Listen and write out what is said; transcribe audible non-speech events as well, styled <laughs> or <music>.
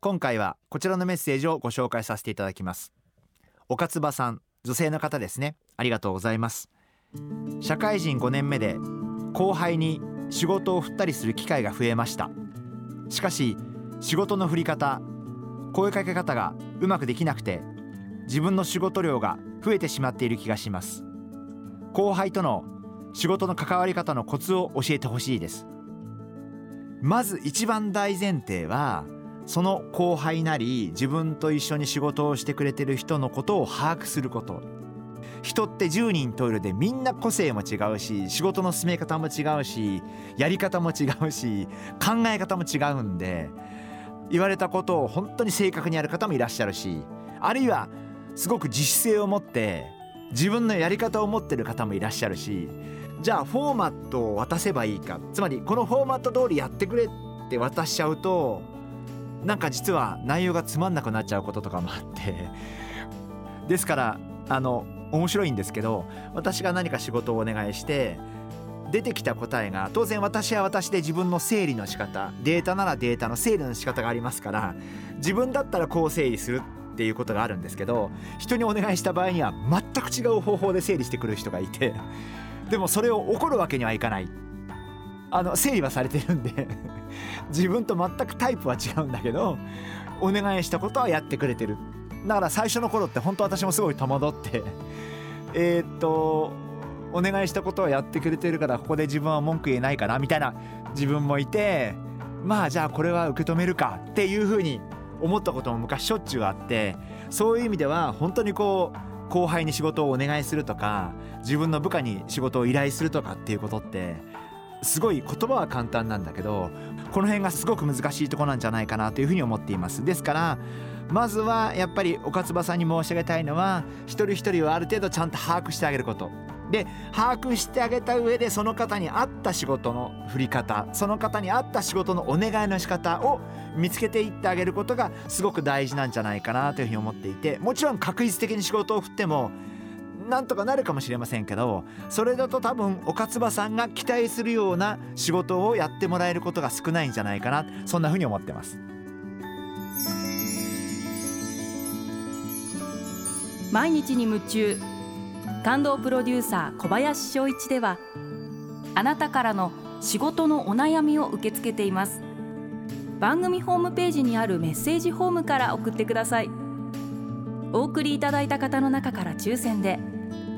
今回はこちらのメッセージをご紹介させていただきます。岡つばさん女性の方ですね。ありがとうございます。社会人5年目で後輩に仕事を振ったりする機会が増えました。しかし仕事の振り方声かけ方がうまくできなくて自分の仕事量が増えてしまっている気がします。後輩との仕事の関わり方のコツを教えてほしいです。まず一番大前提はその後輩なり自分と一緒に仕事をしてくれてる人のことを把握すること。人って10人トイレでみんな個性も違うし仕事の進め方も違うしやり方も違うし考え方も違うんで言われたことを本当に正確にやる方もいらっしゃるしあるいはすごく自主性を持って自分のやり方を持ってる方もいらっしゃるしじゃあフォーマットを渡せばいいか。つまりこのフォーマット通りやってくれって渡しちゃうとなんか実は内容がつまんなくなっちゃうこととかもあって。ですからあの面白いんですけど私が何か仕事をお願いして出てきた答えが当然私は私で自分の整理の仕方データならデータの整理の仕方がありますから自分だったらこう整理するっていうことがあるんですけど人にお願いした場合には全く違う方法で整理してくる人がいてでもそれを怒るわけにはいかない。あの整理はされてるんで <laughs> 自分と全くタイプは違うんだけどお願いしたことはやってくれてる。だから最初の頃って本当私もすごい戸惑って <laughs> え、っとお願いしたことはやってくれてるからここで自分は文句言えないかなみたいな自分もいてまあじゃあこれは受け止めるかっていうふうに思ったことも昔しょっちゅうあってそういう意味では本当にこう後輩に仕事をお願いするとか自分の部下に仕事を依頼するとかっていうことってすごい言葉は簡単なんだけどこの辺がすごく難しいとこなんじゃないかなというふうに思っています。ですからまずはやっぱり岡翼さんに申し上げたいのは一人一人をある程度ちゃんと把握してあげること。で把握してあげた上でその方に合った仕事の振り方その方に合った仕事のお願いの仕方を見つけていってあげることがすごく大事なんじゃないかなというふうに思っていてもちろん確実的に仕事を振ってもなんとかなるかもしれませんけどそれだと多分岡翼さんが期待するような仕事をやってもらえることが少ないんじゃないかなそんなふうに思ってます。毎日に夢中感動プロデューサー小林翔一ではあなたからの仕事のお悩みを受け付けています番組ホームページにあるメッセージフォームから送ってくださいお送りいただいた方の中から抽選で